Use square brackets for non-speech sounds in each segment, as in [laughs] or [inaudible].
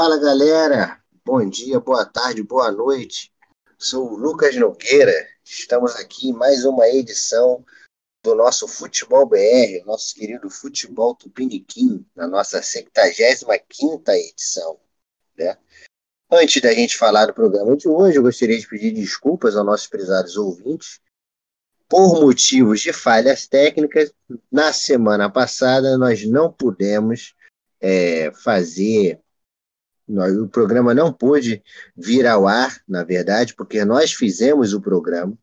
Fala galera, bom dia, boa tarde, boa noite. Sou o Lucas Nogueira. Estamos aqui em mais uma edição do nosso Futebol BR, nosso querido Futebol Tupiniquim, na nossa 75 edição. Né? Antes da gente falar do programa de hoje, eu gostaria de pedir desculpas aos nossos prezados ouvintes. Por motivos de falhas técnicas, na semana passada nós não pudemos é, fazer o programa não pôde vir ao ar, na verdade, porque nós fizemos o programa,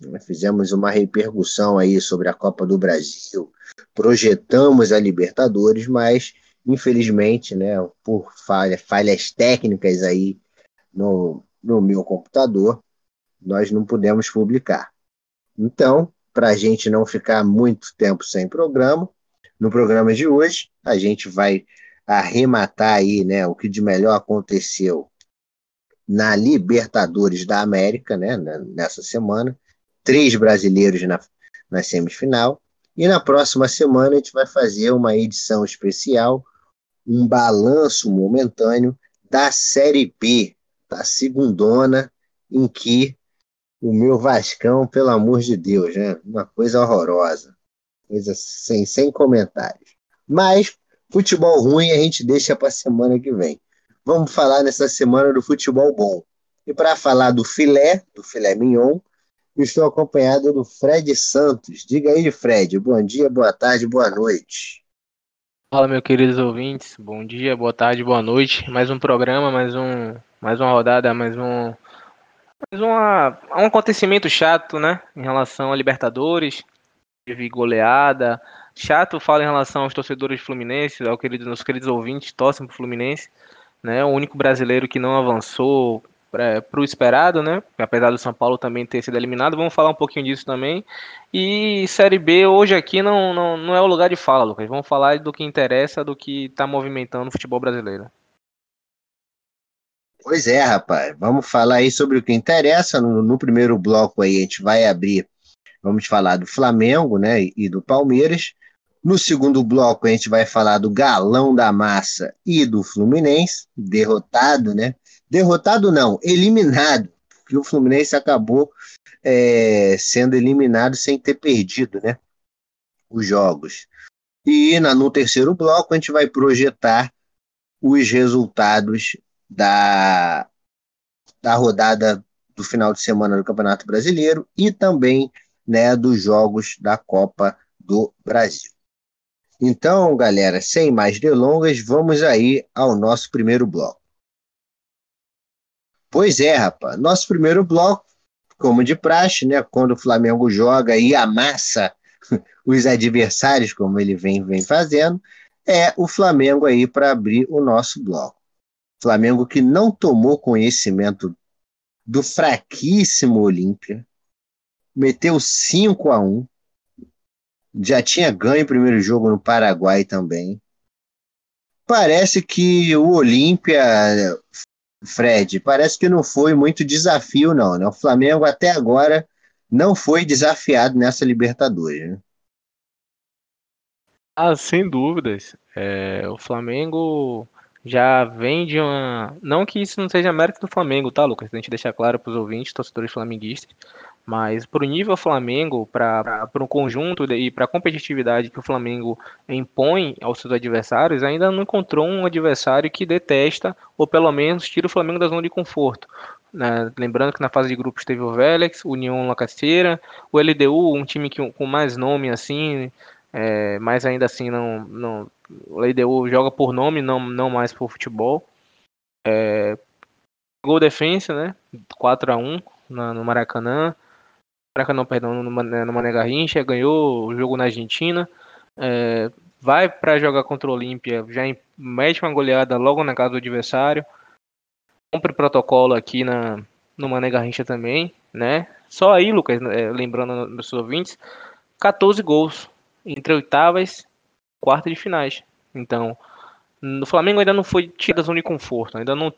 nós fizemos uma repercussão aí sobre a Copa do Brasil, projetamos a Libertadores, mas infelizmente, né, por falha, falhas técnicas aí no, no meu computador, nós não pudemos publicar. Então, para a gente não ficar muito tempo sem programa, no programa de hoje a gente vai arrematar aí, né, o que de melhor aconteceu na Libertadores da América, né, nessa semana, três brasileiros na, na semifinal, e na próxima semana a gente vai fazer uma edição especial, um balanço momentâneo da Série B, da segundona, em que o meu Vascão, pelo amor de Deus, né, uma coisa horrorosa, coisa sem, sem comentários. Mas Futebol ruim a gente deixa para semana que vem. Vamos falar nessa semana do futebol bom. E para falar do filé, do filé mignon, estou acompanhado do Fred Santos. Diga aí, Fred. Bom dia, boa tarde, boa noite. Fala, meus queridos ouvintes. Bom dia, boa tarde, boa noite. Mais um programa, mais um, mais uma rodada, mais um, mais uma, um acontecimento chato, né? Em relação a Libertadores. Teve goleada, chato fala em relação aos torcedores fluminenses, ao querido, nossos queridos ouvintes torcem para o Fluminense, né? O único brasileiro que não avançou para o esperado, né? Apesar do São Paulo também ter sido eliminado, vamos falar um pouquinho disso também. E Série B hoje aqui não, não, não é o lugar de fala, Lucas. Vamos falar do que interessa, do que está movimentando o futebol brasileiro. Pois é, rapaz. Vamos falar aí sobre o que interessa. No, no primeiro bloco aí a gente vai abrir, vamos falar do Flamengo, né? E do Palmeiras. No segundo bloco, a gente vai falar do galão da massa e do Fluminense, derrotado, né? Derrotado não, eliminado, porque o Fluminense acabou é, sendo eliminado sem ter perdido, né? Os jogos. E na, no terceiro bloco, a gente vai projetar os resultados da, da rodada do final de semana do Campeonato Brasileiro e também né, dos jogos da Copa do Brasil. Então, galera, sem mais delongas, vamos aí ao nosso primeiro bloco. Pois é, rapaz, nosso primeiro bloco, como de praxe, né, quando o Flamengo joga e amassa [laughs] os adversários, como ele vem, vem fazendo, é o Flamengo aí para abrir o nosso bloco. Flamengo que não tomou conhecimento do fraquíssimo Olímpia, meteu 5 a 1 já tinha ganho o primeiro jogo no Paraguai também. Parece que o Olímpia, Fred, parece que não foi muito desafio, não. Né? O Flamengo até agora não foi desafiado nessa Libertadores. Né? Ah, sem dúvidas. É, o Flamengo já vem de uma. Não que isso não seja mérito do Flamengo, tá, Lucas? A gente deixar claro para os ouvintes, torcedores flamenguistas. Mas para o nível Flamengo, para o conjunto e para a competitividade que o Flamengo impõe aos seus adversários, ainda não encontrou um adversário que detesta ou pelo menos tira o Flamengo da zona de conforto. Né? Lembrando que na fase de grupos teve o Vélez, União Lacaceira, o LDU, um time que, com mais nome assim, é, mas ainda assim não, não, o LDU joga por nome, não, não mais por futebol. É, gol defensa, né? 4 a 1 no Maracanã. Maracanã, perdão, no, no Mané Garrincha, ganhou o jogo na Argentina. É, vai para jogar contra o Olímpia, já mete uma goleada logo na casa do adversário. Cumpre protocolo aqui na, no Mané Garrincha também, né? Só aí, Lucas, é, lembrando dos ouvintes, 14 gols entre oitavas quarta de finais. Então, o Flamengo ainda não foi tirado da zona de conforto, ainda não,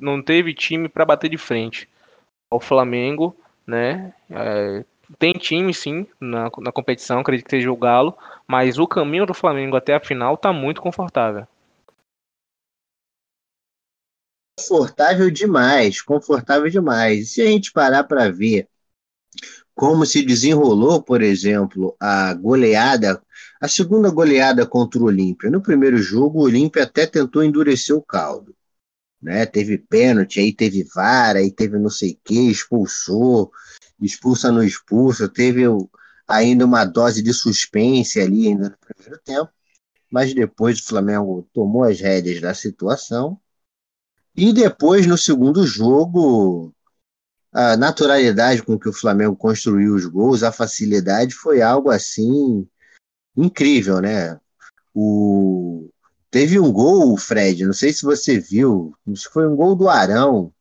não teve time para bater de frente. O Flamengo né? É, tem time sim na, na competição, acredito que seja o Galo, mas o caminho do Flamengo até a final tá muito confortável. confortável demais, confortável demais. Se a gente parar para ver como se desenrolou, por exemplo, a goleada, a segunda goleada contra o Olímpia. No primeiro jogo, o Olímpia até tentou endurecer o caldo. Né? Teve pênalti, aí teve vara, aí teve não sei o que, expulsou, expulsa no expulso, teve ainda uma dose de suspense ali ainda no primeiro tempo, mas depois o Flamengo tomou as rédeas da situação e depois no segundo jogo a naturalidade com que o Flamengo construiu os gols, a facilidade foi algo assim incrível, né? O teve um gol, Fred, não sei se você viu, foi um gol do Arão.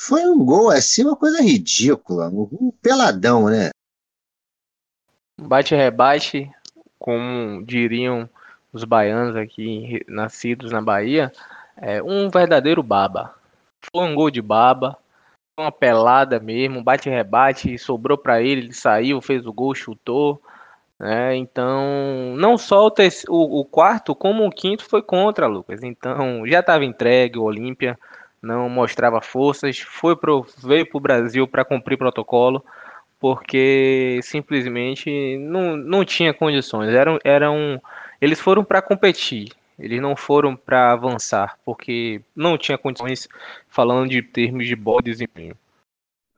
Foi um gol assim, uma coisa ridícula, um peladão, né? Bate-rebate, como diriam os baianos aqui, nascidos na Bahia, é um verdadeiro baba. Foi um gol de baba, uma pelada mesmo, bate-rebate, sobrou para ele, ele saiu, fez o gol, chutou. Né? Então, não só o, terceiro, o, o, quarto, como o quinto foi contra, Lucas. Então, já estava entregue, o Olímpia não mostrava forças, foi pro, veio para o Brasil para cumprir protocolo porque simplesmente não, não tinha condições. Eram, eram, eles foram para competir, eles não foram para avançar, porque não tinha condições, falando de termos de bom desempenho.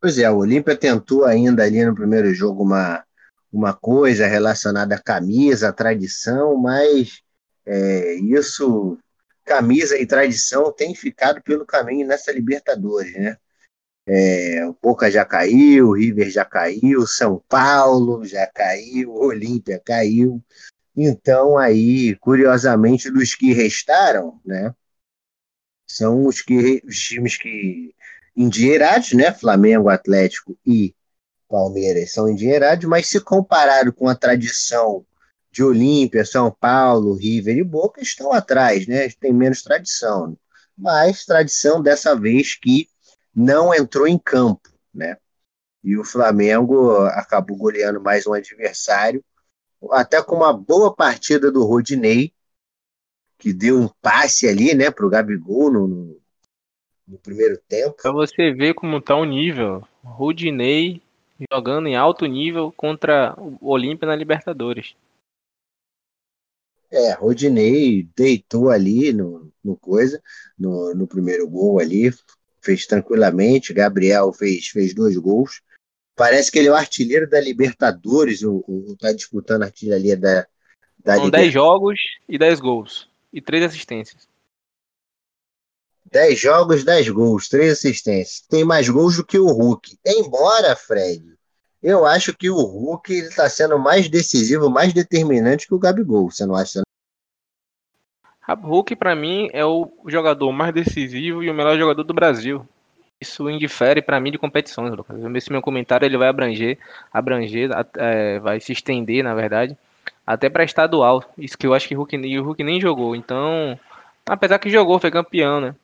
Pois é, o Olímpia tentou ainda ali no primeiro jogo uma, uma coisa relacionada à camisa, à tradição, mas é, isso, camisa e tradição, tem ficado pelo caminho nessa Libertadores, né? É, o Boca já caiu, o River já caiu, São Paulo já caiu, Olímpia caiu. Então, aí, curiosamente, dos que restaram, né, são os, que, os times que endinheirados, né, Flamengo, Atlético e Palmeiras são endinheirados, mas se comparado com a tradição de Olímpia, São Paulo, River e Boca, estão atrás, né, tem menos tradição. Mas tradição dessa vez que não entrou em campo, né? E o Flamengo acabou goleando mais um adversário, até com uma boa partida do Rodinei, que deu um passe ali, né, para o Gabigol no, no, primeiro tempo. Para você ver como está o nível, Rodinei jogando em alto nível contra o Olímpia na Libertadores. É, Rodinei deitou ali no, no coisa, no, no primeiro gol ali, fez tranquilamente. Gabriel fez, fez dois gols. Parece que ele é o artilheiro da Libertadores, o, o tá disputando a artilharia da, da São 10 jogos e 10 gols. E 3 assistências. 10 jogos, 10 gols, 3 assistências. Tem mais gols do que o Hulk. Embora, Fred, eu acho que o Hulk está sendo mais decisivo, mais determinante que o Gabigol. Você não acha? Hulk, para mim, é o jogador mais decisivo e o melhor jogador do Brasil. Isso indifere para mim de competições, Lucas. Esse meu comentário ele vai abranger, abranger, é, vai se estender, na verdade, até para estadual. Isso que eu acho que o Hulk, o Hulk nem jogou. Então, apesar que jogou, foi campeão, né?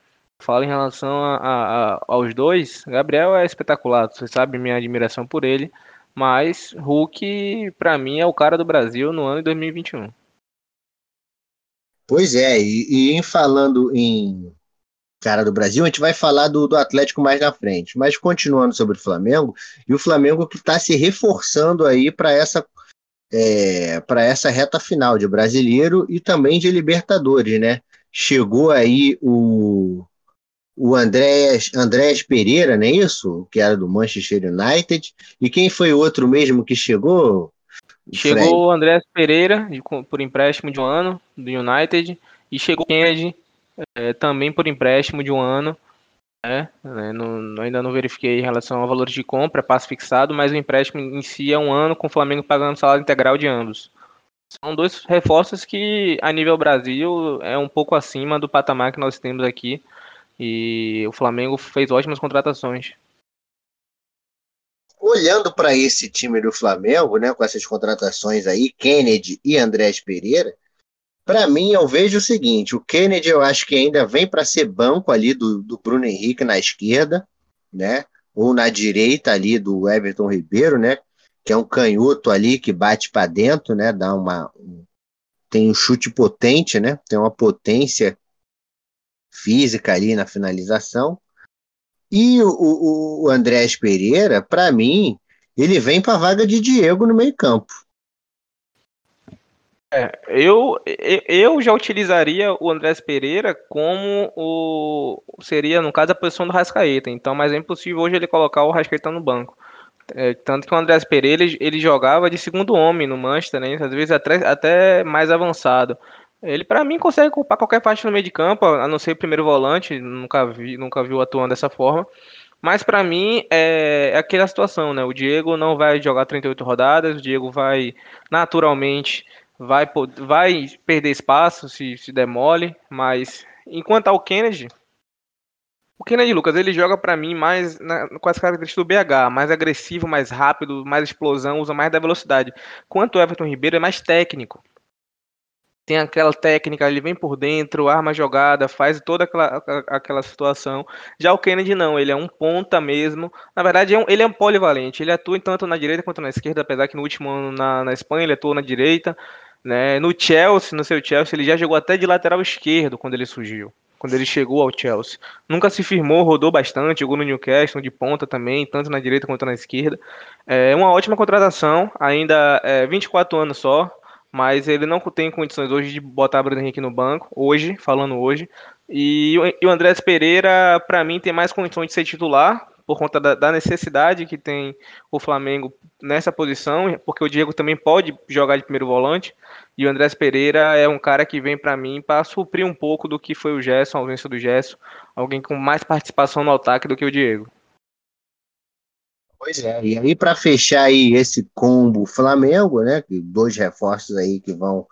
Falo em relação a, a, a, aos dois, Gabriel é espetacular. Você sabe minha admiração por ele. Mas Hulk, para mim, é o cara do Brasil no ano de 2021. Pois é, e, e em falando em cara do Brasil, a gente vai falar do, do Atlético mais na frente. Mas continuando sobre o Flamengo, e o Flamengo que está se reforçando aí para essa é, para essa reta final de brasileiro e também de Libertadores, né? Chegou aí o, o Andrés, Andrés Pereira, não é isso? Que era do Manchester United. E quem foi o outro mesmo que chegou? Chegou o Andrés Pereira, por empréstimo de um ano, do United, e chegou o Kennedy, é, também por empréstimo de um ano. Né? É, não, ainda não verifiquei em relação ao valor de compra, passo fixado, mas o empréstimo em si é um ano, com o Flamengo pagando salário integral de ambos. São dois reforços que, a nível Brasil, é um pouco acima do patamar que nós temos aqui. E o Flamengo fez ótimas contratações. Olhando para esse time do Flamengo, né, com essas contratações aí, Kennedy e Andrés Pereira, para mim eu vejo o seguinte: o Kennedy eu acho que ainda vem para ser banco ali do, do Bruno Henrique na esquerda, né, ou na direita ali do Everton Ribeiro, né, que é um canhoto ali que bate para dentro, né, dá uma um, tem um chute potente, né, tem uma potência física ali na finalização. E o, o, o Andrés Pereira, para mim, ele vem para a vaga de Diego no meio-campo. É, eu, eu já utilizaria o Andrés Pereira como o seria, no caso, a posição do Rascaeta. Então, mas é impossível hoje ele colocar o Rascaeta no banco. É, tanto que o Andrés Pereira ele, ele, jogava de segundo homem no Manchester, né? às vezes até, até mais avançado. Ele, para mim, consegue ocupar qualquer parte no meio de campo, a não ser o primeiro volante, nunca vi, nunca viu atuando dessa forma. Mas para mim é, é aquela situação, né? O Diego não vai jogar 38 rodadas, o Diego vai naturalmente vai, vai perder espaço se, se demole, mas enquanto ao Kennedy, o Kennedy Lucas, ele joga para mim mais na, com as características do BH, mais agressivo, mais rápido, mais explosão, usa mais da velocidade. Quanto o Everton Ribeiro é mais técnico tem aquela técnica, ele vem por dentro, arma jogada, faz toda aquela, aquela situação. Já o Kennedy não, ele é um ponta mesmo. Na verdade, é um, ele é um polivalente. Ele atua tanto na direita quanto na esquerda, apesar que no último ano na, na Espanha ele atuou na direita. Né? No Chelsea, no seu Chelsea, ele já jogou até de lateral esquerdo quando ele surgiu. Quando ele chegou ao Chelsea. Nunca se firmou, rodou bastante, jogou no Newcastle, de ponta também, tanto na direita quanto na esquerda. É uma ótima contratação, ainda é 24 anos só mas ele não tem condições hoje de botar Bruno Henrique no banco, hoje, falando hoje. E, o Andrés Pereira, para mim, tem mais condições de ser titular, por conta da, da, necessidade que tem o Flamengo nessa posição, porque o Diego também pode jogar de primeiro volante, e o Andrés Pereira é um cara que vem para mim para suprir um pouco do que foi o Gerson, a ausência do Gerson, alguém com mais participação no ataque do que o Diego. Pois é, e aí para fechar aí esse combo Flamengo, né, dois reforços aí que vão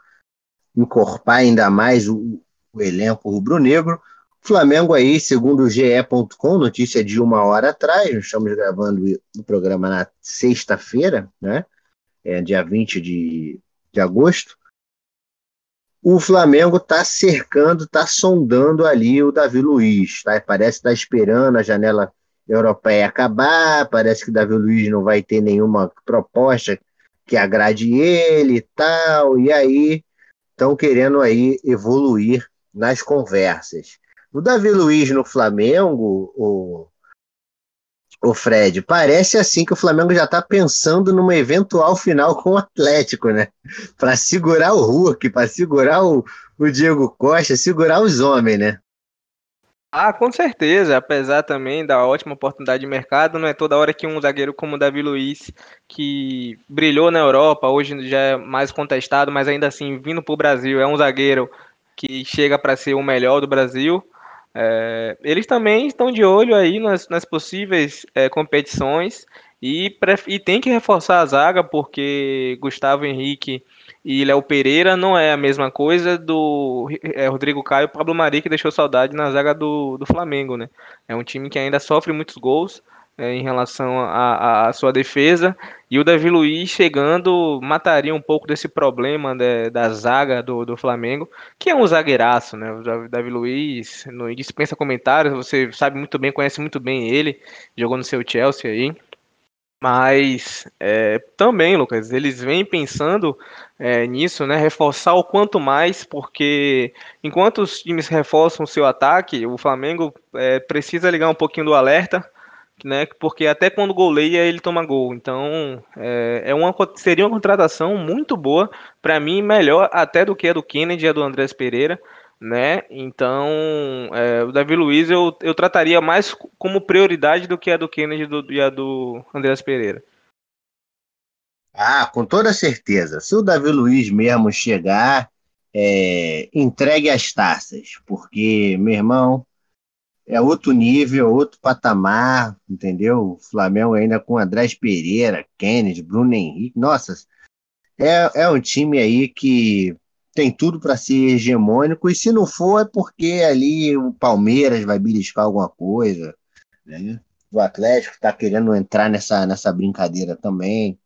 encorpar ainda mais o, o elenco rubro-negro, Flamengo aí, segundo o GE.com, notícia de uma hora atrás, estamos gravando o programa na sexta-feira, né, é dia 20 de, de agosto, o Flamengo está cercando, está sondando ali o Davi Luiz, tá? parece estar tá esperando a janela europeia acabar, parece que Davi Luiz não vai ter nenhuma proposta que agrade ele e tal, e aí estão querendo aí evoluir nas conversas. O Davi Luiz no Flamengo, o, o Fred, parece assim que o Flamengo já está pensando numa eventual final com o Atlético, né? Para segurar o Hulk, para segurar o, o Diego Costa, segurar os homens, né? Ah, com certeza. Apesar também da ótima oportunidade de mercado, não é toda hora que um zagueiro como o Davi Luiz, que brilhou na Europa, hoje já é mais contestado, mas ainda assim, vindo para o Brasil, é um zagueiro que chega para ser o melhor do Brasil. É, eles também estão de olho aí nas, nas possíveis é, competições e, e tem que reforçar a zaga, porque Gustavo Henrique e Léo Pereira não é a mesma coisa do é, Rodrigo Caio e Pablo Mari, que deixou saudade na zaga do, do Flamengo, né? É um time que ainda sofre muitos gols é, em relação à sua defesa, e o Davi Luiz chegando mataria um pouco desse problema de, da zaga do, do Flamengo, que é um zagueiraço, né? O Davi Luiz não dispensa comentários, você sabe muito bem, conhece muito bem ele, jogou no seu Chelsea aí. Mas é, também, Lucas, eles vêm pensando é, nisso, né? Reforçar o quanto mais, porque enquanto os times reforçam o seu ataque, o Flamengo é, precisa ligar um pouquinho do alerta, né? Porque até quando goleia ele toma gol. Então é, é uma, seria uma contratação muito boa, para mim, melhor até do que a do Kennedy e a do Andrés Pereira né? Então, é, o Davi Luiz eu, eu trataria mais como prioridade do que a do Kennedy do, e a do Andreas Pereira. Ah, com toda certeza. Se o Davi Luiz mesmo chegar, é, entregue as taças, porque, meu irmão, é outro nível, outro patamar, entendeu? O Flamengo ainda com Andrés Pereira, Kennedy, Bruno Henrique, nossa, é, é um time aí que tem tudo para ser hegemônico, e se não for é porque ali o Palmeiras vai beliscar alguma coisa, né? o Atlético está querendo entrar nessa, nessa brincadeira também,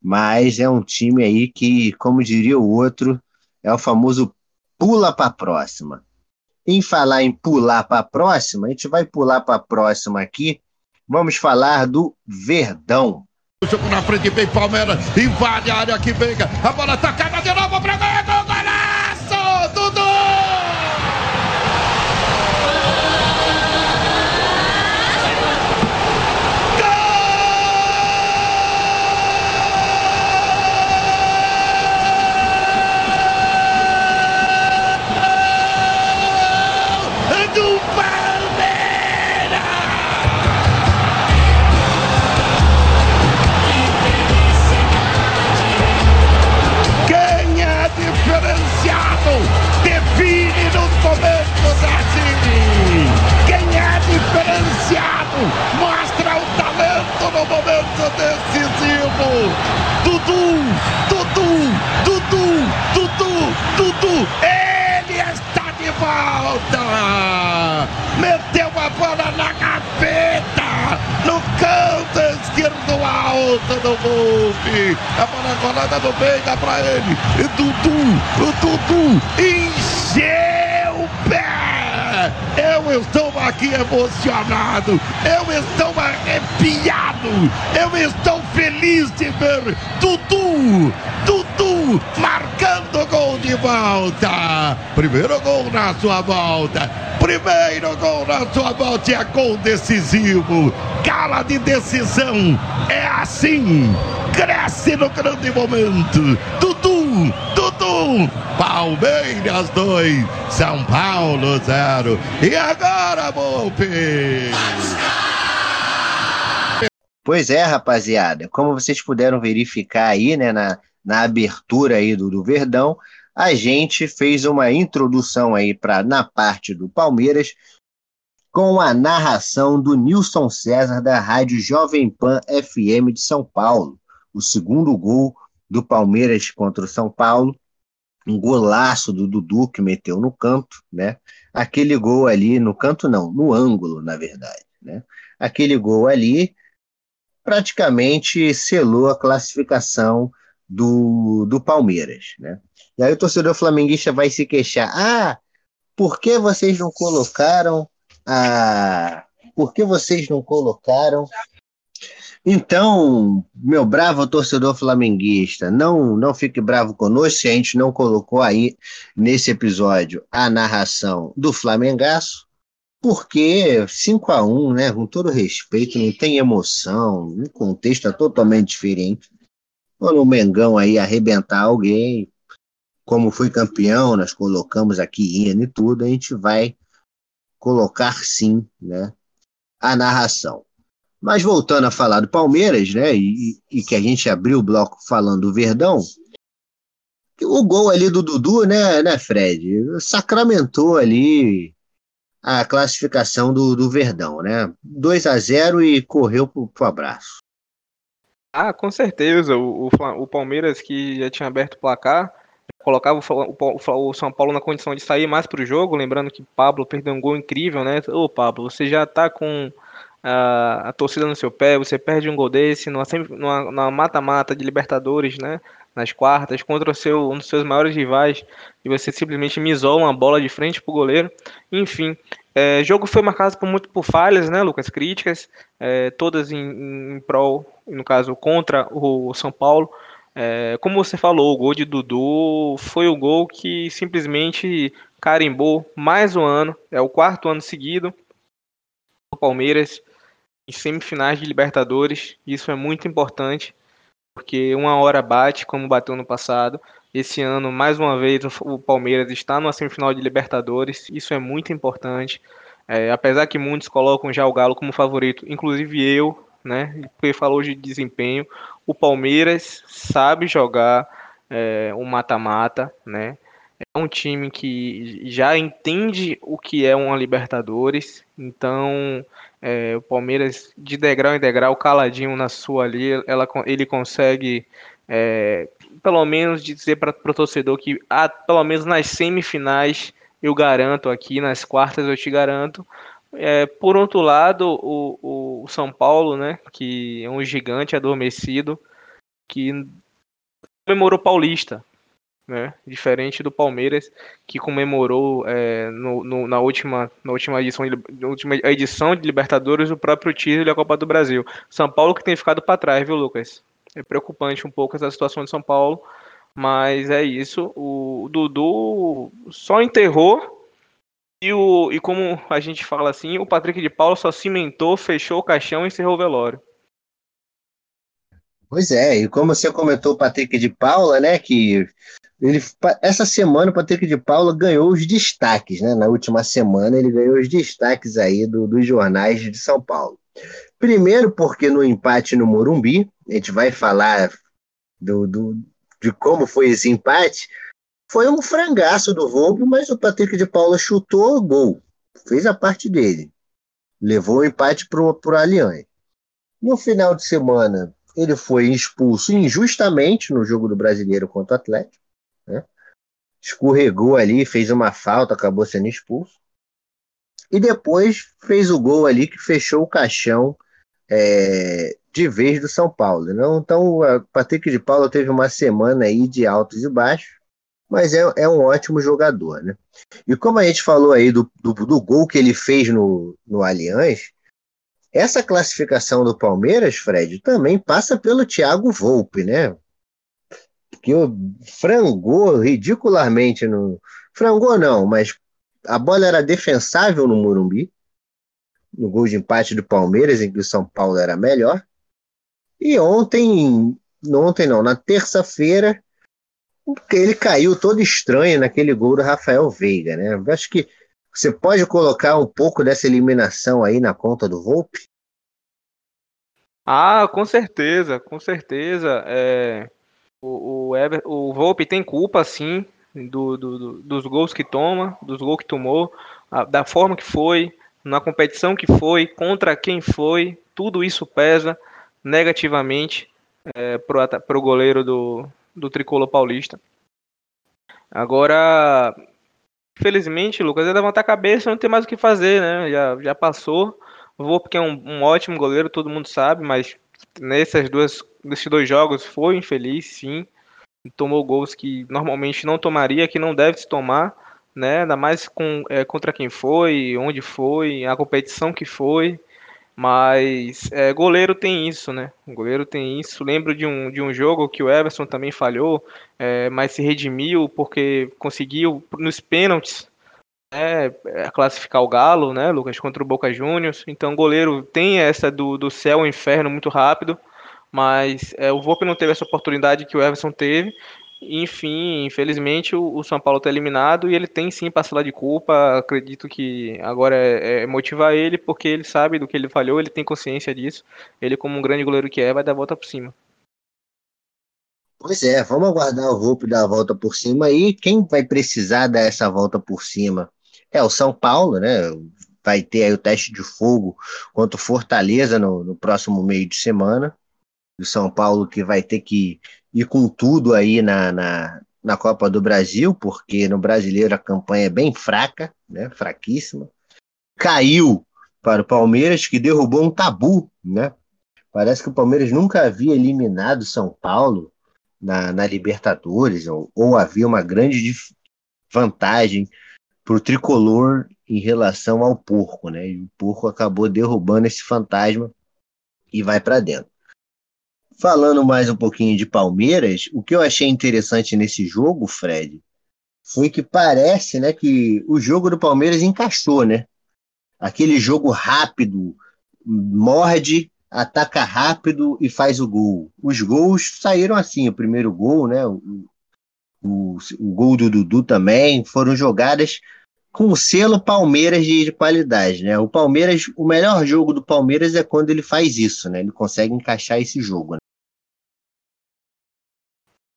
mas é um time aí que, como diria o outro, é o famoso pula para a próxima. Em falar em pular para a próxima, a gente vai pular para a próxima aqui, vamos falar do Verdão. O jogo na frente, vem Palmeiras, invade a área que vem, a bola tacada de novo diferenciado, mostra o talento no momento decisivo. Dudu, Dudu, Dudu, Dudu, Dudu, ele está de volta! Meteu a bola na gaveta, no canto esquerdo alto do golpe. A bola colada no meio, dá pra ele. E Dudu, o Dudu, e Eu estou aqui emocionado. Eu estou arrepiado. Eu estou feliz de ver Dudu, Dudu marcando gol de volta. Primeiro gol na sua volta. Primeiro gol na sua volta é gol decisivo. Cala de decisão. É assim. Cresce no grande momento. Dudu, Dudu. Palmeiras 2, São Paulo 0. E agora, Volpe? Pois é, rapaziada. Como vocês puderam verificar aí, né, na, na abertura aí do, do Verdão, a gente fez uma introdução aí para na parte do Palmeiras com a narração do Nilson César da Rádio Jovem Pan FM de São Paulo. O segundo gol do Palmeiras contra o São Paulo, um golaço do Dudu que meteu no canto, né? Aquele gol ali no canto não, no ângulo, na verdade, né? Aquele gol ali praticamente selou a classificação do, do Palmeiras, né? E aí o torcedor flamenguista vai se queixar: ah, por que vocês não colocaram a. Por que vocês não colocaram. Então, meu bravo torcedor flamenguista, não não fique bravo conosco se a gente não colocou aí nesse episódio a narração do Flamengaço, porque 5 a 1 né, com todo respeito, não tem emoção, o contexto é totalmente diferente. Quando o Mengão aí arrebentar alguém, como foi campeão, nós colocamos aqui Ian e tudo, a gente vai colocar sim, né, a narração. Mas voltando a falar do Palmeiras, né, e, e que a gente abriu o bloco falando do Verdão, o gol ali do Dudu, né, né, Fred, sacramentou ali a classificação do, do Verdão, né? 2 a 0 e correu pro, pro abraço. Ah, com certeza. O, o, o Palmeiras que já tinha aberto o placar, colocava o, o, o, São Paulo na condição de sair mais para o jogo, lembrando que Pablo perdeu um gol incrível, né? Ô Pablo, você já está com a, a, torcida no seu pé, você perde um gol desse numa mata-mata de Libertadores, né? Nas quartas, contra o seu, um dos seus maiores rivais, e você simplesmente me isola uma bola de frente pro goleiro. Enfim, é, jogo foi marcado por muito por falhas, né, Lucas? Críticas, é, todas em, em prol, no caso, contra o São Paulo. É, como você falou, o gol de Dudu foi o gol que simplesmente carimbou mais um ano, é o quarto ano seguido do Palmeiras em semifinais de Libertadores. Isso é muito importante, porque uma hora bate, como bateu no passado. Esse ano, mais uma vez, o Palmeiras está numa semifinal de Libertadores. Isso é muito importante. É, apesar que muitos colocam já o Galo como favorito, inclusive eu, né? Porque falou de desempenho. O Palmeiras sabe jogar é, um mata-mata, né? É um time que já entende o que é uma Libertadores, então é, o Palmeiras de degrau em degrau, caladinho na sua ali, ela, ele consegue é, pelo menos dizer para o torcedor que ah, pelo menos nas semifinais eu garanto aqui, nas quartas eu te garanto, é, por outro lado, o, o São Paulo, né, que é um gigante adormecido, que comemorou Paulista, né, diferente do Palmeiras, que comemorou é, no, no, na, última, na, última edição de, na última edição de Libertadores o próprio título da Copa do Brasil. São Paulo que tem ficado para trás, viu, Lucas? É preocupante um pouco essa situação de São Paulo, mas é isso. O Dudu só enterrou e, o, e como a gente fala assim, o Patrick de Paula só cimentou, fechou o caixão e encerrou o velório. Pois é, e como você comentou Patrick de Paula, né, que ele, essa semana o Patrick de Paula ganhou os destaques, né, na última semana ele ganhou os destaques aí do, dos jornais de São Paulo. Primeiro porque no empate no Morumbi, a gente vai falar do, do de como foi esse empate, foi um frangaço do Volpe, mas o Patrick de Paula chutou gol. Fez a parte dele. Levou o empate para o Allianz. No final de semana, ele foi expulso injustamente no jogo do Brasileiro contra o Atlético. Escorregou ali, fez uma falta, acabou sendo expulso. E depois fez o gol ali que fechou o caixão é, de vez do São Paulo. Né? Então, o Patrick de Paula teve uma semana aí de altos e baixos, mas é, é um ótimo jogador. Né? E como a gente falou aí do, do, do gol que ele fez no, no Allianz, essa classificação do Palmeiras, Fred, também passa pelo Thiago Volpe, né? Que frangou ridicularmente no. Frangou não, mas a bola era defensável no Morumbi, no gol de empate do Palmeiras, em que o São Paulo era melhor. E ontem, ontem não, na terça-feira, ele caiu todo estranho naquele gol do Rafael Veiga, né? Acho que você pode colocar um pouco dessa eliminação aí na conta do Volpe? Ah, com certeza, com certeza. É, o, o, Ever, o Volpe tem culpa, sim, do, do, do, dos gols que toma, dos gols que tomou, da forma que foi, na competição que foi, contra quem foi, tudo isso pesa negativamente é, para o goleiro do, do tricolor paulista. Agora, Felizmente, Lucas, é levantar a cabeça não tem mais o que fazer, né? Já, já passou. O Volpe que é um, um, ótimo goleiro, todo mundo sabe, mas nessas duas, nesses dois jogos foi infeliz, sim. Tomou gols que normalmente não tomaria, que não deve se tomar, né? Ainda mais com, é, contra quem foi, onde foi, a competição que foi. Mas é, goleiro tem isso, né? Goleiro tem isso. Lembro de um, de um jogo que o Everson também falhou, é, mas se redimiu porque conseguiu nos pênaltis né, é, classificar o Galo, né, Lucas, contra o Boca Juniors. Então, goleiro tem essa do, do céu ao inferno muito rápido, mas é, o Volpe não teve essa oportunidade que o Everson teve. Enfim, infelizmente o, o São Paulo está eliminado e ele tem sim parcela de culpa. Acredito que agora é, é, motivar ele, porque ele sabe do que ele falhou, ele tem consciência disso. Ele, como um grande goleiro que é, vai dar a volta por cima. Pois é, vamos aguardar o Volpe dar a volta por cima aí. Quem vai precisar dar essa volta por cima é o São Paulo, né? Vai ter aí o teste de fogo contra o Fortaleza no, no próximo meio de semana. O São Paulo que vai ter que e com tudo aí na, na, na Copa do Brasil, porque no brasileiro a campanha é bem fraca, né? fraquíssima. Caiu para o Palmeiras, que derrubou um tabu, né? Parece que o Palmeiras nunca havia eliminado São Paulo na, na Libertadores, ou, ou havia uma grande vantagem para o tricolor em relação ao porco, né? E o porco acabou derrubando esse fantasma e vai para dentro. Falando mais um pouquinho de Palmeiras, o que eu achei interessante nesse jogo, Fred, foi que parece, né, que o jogo do Palmeiras encaixou, né? Aquele jogo rápido, morde, ataca rápido e faz o gol. Os gols saíram assim, o primeiro gol, né, o, o gol do Dudu também, foram jogadas com o selo Palmeiras de, de, qualidade, né? O Palmeiras, o melhor jogo do Palmeiras é quando ele faz isso, né? Ele consegue encaixar esse jogo.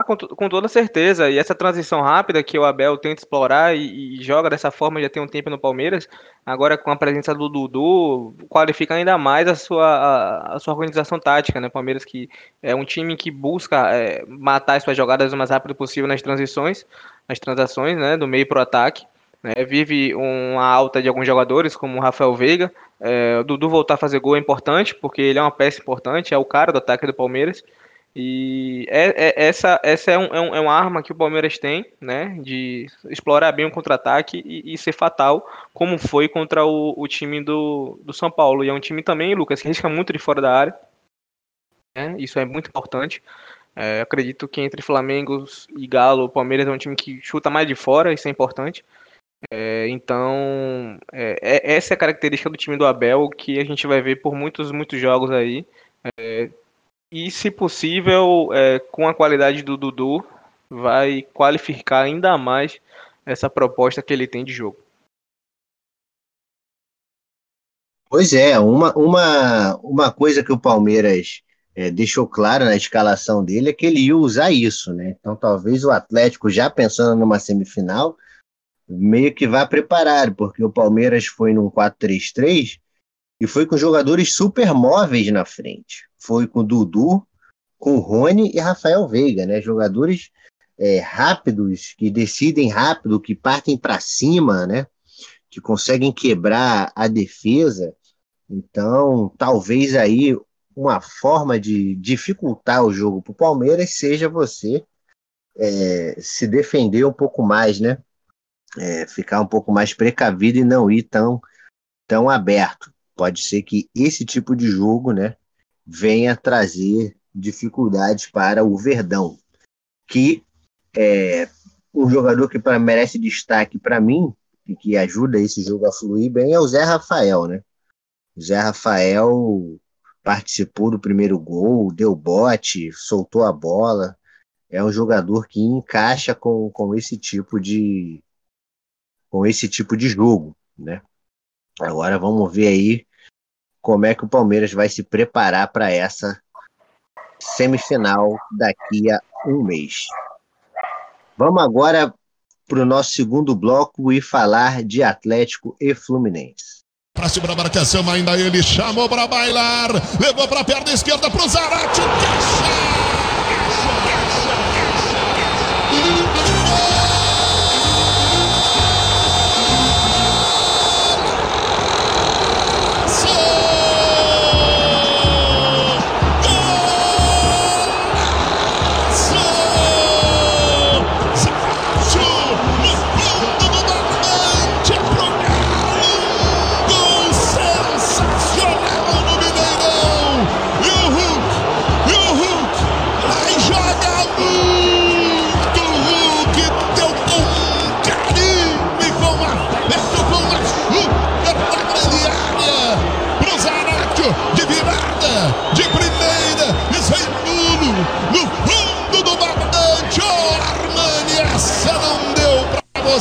Com, com, toda certeza, e essa transição rápida que o Abel tenta explorar e, e, joga dessa forma já tem um tempo no Palmeiras, agora com a presença do Dudu, qualifica ainda mais a sua, a, a sua organização tática, né? Palmeiras que é um time que busca é, matar as suas jogadas o mais rápido possível nas transições, nas transações, né? Do meio para o ataque. Né? Vive uma alta de alguns jogadores, como o Rafael Veiga. É, o Dudu voltar a fazer gol é importante, porque ele é uma peça importante, é o cara do ataque do Palmeiras. E é, é, essa, essa é, é, um, é, uma arma que o Palmeiras tem, né? De explorar bem o contra-ataque e, e, ser fatal, como foi contra o, o, time do, do São Paulo. E é um time também, Lucas, que risca muito de fora da área. Né? Isso é muito importante. É, acredito que entre Flamengo e Galo, o Palmeiras é um time que chuta mais de fora, isso é importante. É, então, é, é essa é a característica do time do Abel que a gente vai ver por muitos, muitos jogos aí. E, se possível, é, com a qualidade do Dudu, vai qualificar ainda mais essa proposta que ele tem de jogo. Pois é, uma, uma, uma coisa que o Palmeiras é, deixou claro na escalação dele é que ele ia usar isso, né? Então talvez o Atlético, já pensando numa semifinal, meio que vá preparado, porque o Palmeiras foi num 4-3-3 e foi com jogadores super móveis na frente foi com Dudu, com Rony e Rafael Veiga, né? Jogadores é, rápidos, que decidem rápido, que partem para cima, né? Que conseguem quebrar a defesa. Então, talvez aí uma forma de dificultar o jogo para o Palmeiras seja você é, se defender um pouco mais, né? É, ficar um pouco mais precavido e não ir tão, tão aberto. Pode ser que esse tipo de jogo, né, venha trazer dificuldades para o Verdão, que é um jogador que pra, merece destaque para mim e que ajuda esse jogo a fluir bem é o Zé Rafael, né? O Zé Rafael participou do primeiro gol, deu bote, soltou a bola. É um jogador que encaixa com, com esse tipo de com esse tipo de jogo, né? Agora vamos ver aí como é que o Palmeiras vai se preparar para essa semifinal daqui a um mês. Vamos agora para o nosso segundo bloco e falar de Atlético e Fluminense. Para cima da marcação, ainda ele chamou para bailar, levou para a perna esquerda para o Zarate,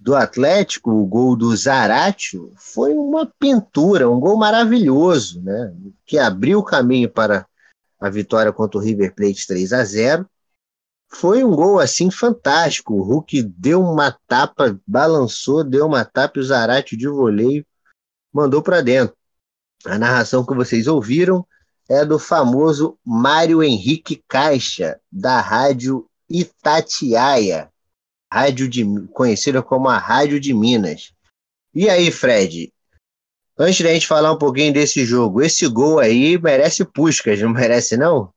do Atlético, o gol do Zaratio, foi uma pintura, um gol maravilhoso, né? Que abriu o caminho para a vitória contra o River Plate 3 a 0 foi um gol assim fantástico. O Hulk deu uma tapa, balançou, deu uma tapa e o Zarate de voleio mandou para dentro. A narração que vocês ouviram é do famoso Mário Henrique Caixa, da rádio Itatiaia, rádio de, conhecida como a Rádio de Minas. E aí, Fred? Antes da gente falar um pouquinho desse jogo, esse gol aí merece puscas, não merece não?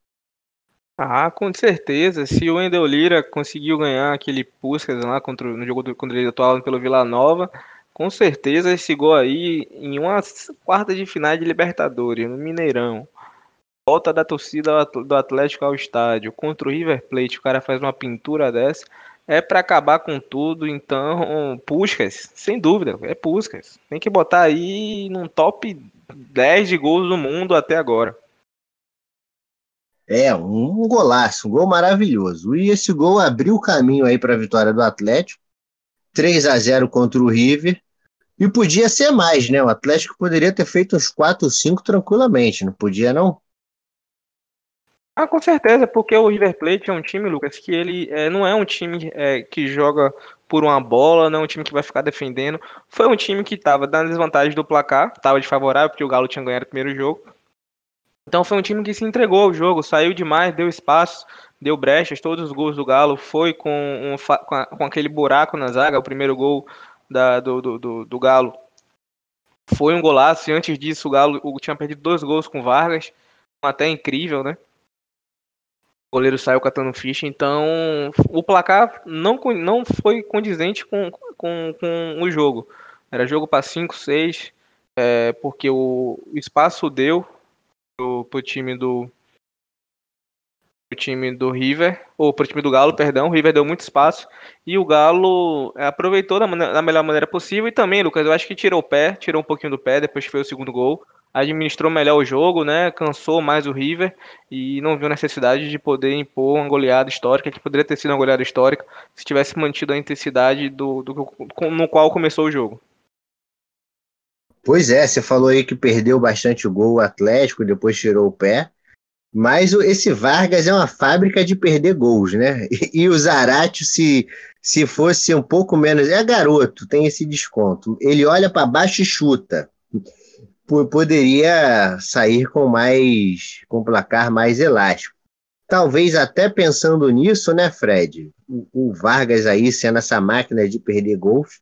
Ah, com certeza. Se o Wendel Lira conseguiu ganhar aquele Puskas lá contra, no jogo do, quando ele atuava pelo Vila Nova, com certeza esse gol aí em uma quarta de final de Libertadores, no Mineirão. Volta da torcida do Atlético ao estádio contra o River Plate, o cara faz uma pintura dessa, é para acabar com tudo. Então, Puskas, sem dúvida, é Puskas. Tem que botar aí num top 10 de gols do mundo até agora. É, um golaço, um gol maravilhoso. E esse gol abriu o caminho aí para a vitória do Atlético. 3 a 0 contra o River. E podia ser mais, né? O Atlético poderia ter feito uns 4 ou 5 tranquilamente, não podia não? Ah, com certeza, porque o River Plate é um time, Lucas, que ele é, não é um time é, que joga por uma bola, não é um time que vai ficar defendendo. Foi um time que estava dando desvantagem do placar, estava desfavorável, porque o Galo tinha ganhado o primeiro jogo. Então foi um time que se entregou ao jogo, saiu demais, deu espaço, deu brechas, todos os gols do Galo foi com, um, com, a, com, aquele buraco na zaga, o primeiro gol da, do, do, do, do, Galo foi um golaço, e antes disso o Galo o, tinha perdido dois gols com Vargas, até incrível, né? O goleiro saiu catando ficha, então o placar não, não foi condizente com, com, com o jogo. Era jogo para 5, 6, é, porque o, o espaço deu, pro, pro time do o time do River, ou para o time do Galo, perdão. O River deu muito espaço e o Galo é, aproveitou da, da, melhor maneira possível. E também, Lucas, eu acho que tirou o pé, tirou um pouquinho do pé depois que foi o segundo gol. Administrou melhor o jogo, né? Cansou mais o River e não viu necessidade de poder impor uma goleada histórica, que poderia ter sido uma goleada histórica se tivesse mantido a intensidade do, do no qual começou o jogo. Pois é, você falou aí que perdeu bastante o gol o Atlético, depois tirou o pé. Mas esse Vargas é uma fábrica de perder gols, né? E, o Zarate, se, se fosse um pouco menos. É garoto, tem esse desconto. Ele olha para baixo e chuta. Poderia sair com mais. com placar mais elástico. Talvez até pensando nisso, né, Fred? O, o Vargas aí sendo essa máquina de perder gols,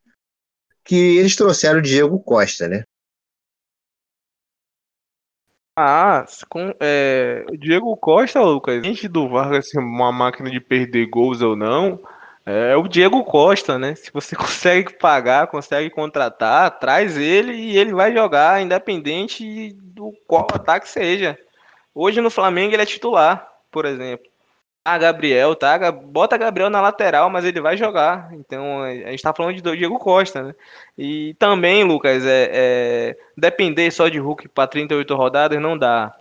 que eles trouxeram o Diego Costa, né? Ah, com, é, Diego Costa, Lucas, gente do Vargas ser uma máquina de perder gols ou não, é o Diego Costa, né? Se você [laughs] consegue pagar, consegue contratar, traz ele e ele vai jogar, independente do qual ataque seja. Hoje no Flamengo ele é titular, por exemplo. Ah, Gabriel, tá? Bota Gabriel na lateral, mas ele vai jogar. Então, a gente tá falando de Diego Costa, né? E também, Lucas, é, é depender só de Hulk para 38 rodadas não dá.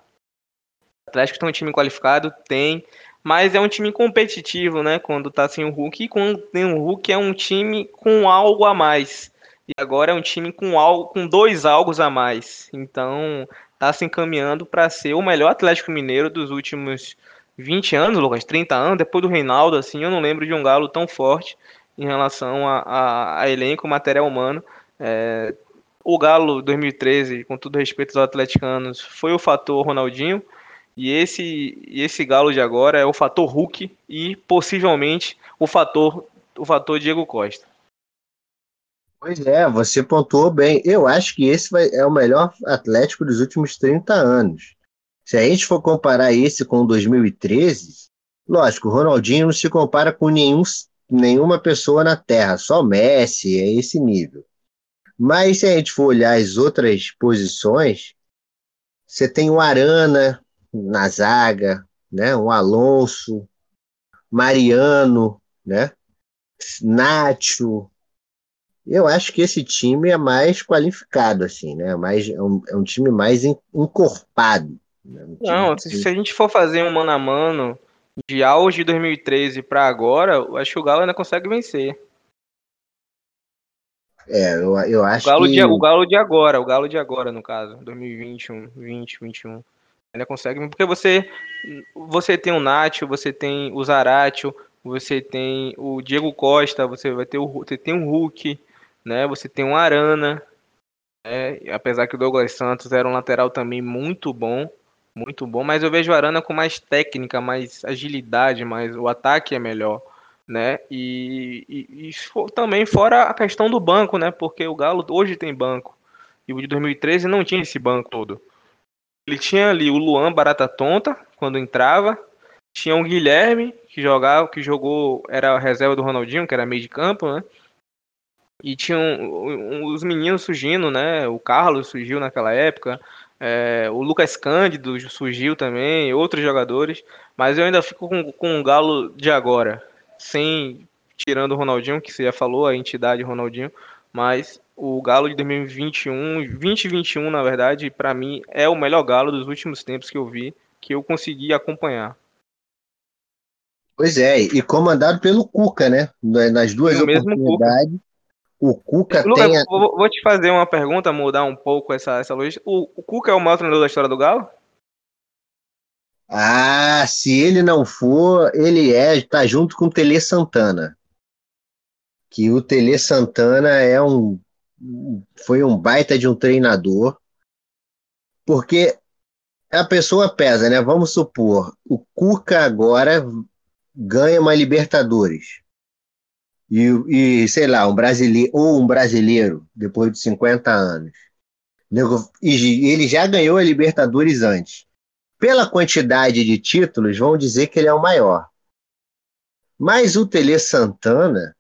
O Atlético tem um time qualificado, tem, mas é um time competitivo, né? Quando tá sem o Hulk, e quando tem o Hulk é um time com algo a mais. E agora é um time com algo, com dois algos a mais. Então, tá se encaminhando para ser o melhor Atlético Mineiro dos últimos 20 anos, Lucas, 30 anos, depois do Reinaldo, assim, eu não lembro de um Galo tão forte em relação a, a, a elenco, material humano. É, o Galo 2013, com todo respeito aos atleticanos, foi o fator Ronaldinho. E esse, esse Galo de agora é o fator Hulk e possivelmente o fator, o fator Diego Costa. Pois é, você pontuou bem. Eu acho que esse vai, é o melhor Atlético dos últimos 30 anos. Se a gente for comparar esse com 2013, lógico, o Ronaldinho não se compara com nenhum, nenhuma pessoa na Terra, só Messi, é esse nível. Mas se a gente for olhar as outras posições, você tem o Arana na zaga, né? o Alonso, Mariano, né? Nacho. Eu acho que esse time é mais qualificado, assim, né? Mais, é, um, é um time mais encorpado. Não, se, se, a gente for fazer um mano a mano de auge de 2013 para agora, eu acho que o Galo ainda consegue vencer. É, eu, eu acho o Galo que... De, o Galo de agora, o Galo de agora, no caso, 2021, 20, 21. Ainda consegue, porque você você tem o Nacho, você tem o Zaratio, você tem o Diego Costa, você vai ter o você tem o Hulk, né? Você tem o Arana, né? apesar que o Douglas Santos era um lateral também muito bom, muito bom, mas eu vejo o Arana com mais técnica, mais agilidade, mais o ataque é melhor, né? E, e, e também fora a questão do banco, né? Porque o Galo hoje tem banco e o de 2013 não tinha esse banco todo. Ele tinha ali o Luan Barata Tonta quando entrava, tinha o Guilherme que jogava, que jogou era a reserva do Ronaldinho, que era meio de campo, né? E tinham os meninos surgindo, né? O Carlos surgiu naquela época, é, o Lucas Cândido surgiu também, outros jogadores, mas eu ainda fico com, com o Galo de agora, sem tirando o Ronaldinho, que você já falou, a entidade Ronaldinho, mas o Galo de 2021, 2021 na verdade, para mim é o melhor Galo dos últimos tempos que eu vi, que eu consegui acompanhar. Pois é, e comandado pelo Cuca, né? Nas duas oportunidades. O Cuca Lucas, tem. A... Vou, vou, te fazer uma pergunta, mudar um pouco essa, essa logística. O, o Cuca é o maior treinador da história do Galo? Ah, se ele não for, ele é, tá junto com o Tele Santana. Que o Tele Santana é um foi um baita de um treinador. Porque a pessoa pesa, né? Vamos supor, o Cuca agora ganha uma Libertadores e, e sei lá, um brasileiro, ou um brasileiro, depois de 50 anos. E ele já ganhou a Libertadores antes. Pela quantidade de títulos, vão dizer que ele é o maior. Mas o Tele Santana,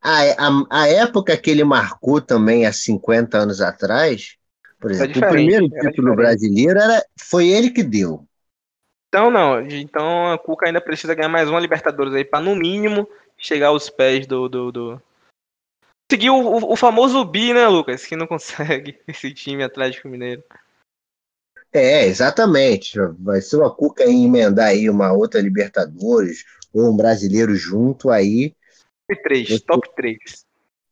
a, a, a época que ele marcou também há 50 anos atrás, por exemplo, o primeiro título brasileiro era, foi ele que deu. Então não, então a Cuca ainda precisa ganhar mais uma Libertadores aí para no mínimo chegar aos pés do, do, do... conseguir o, o, famoso bi, né, Lucas, que não consegue [laughs] esse time Atlético Mineiro. É, exatamente. Vai ser uma Cuca emendar aí uma outra Libertadores ou um brasileiro junto aí. Top 3, top 3.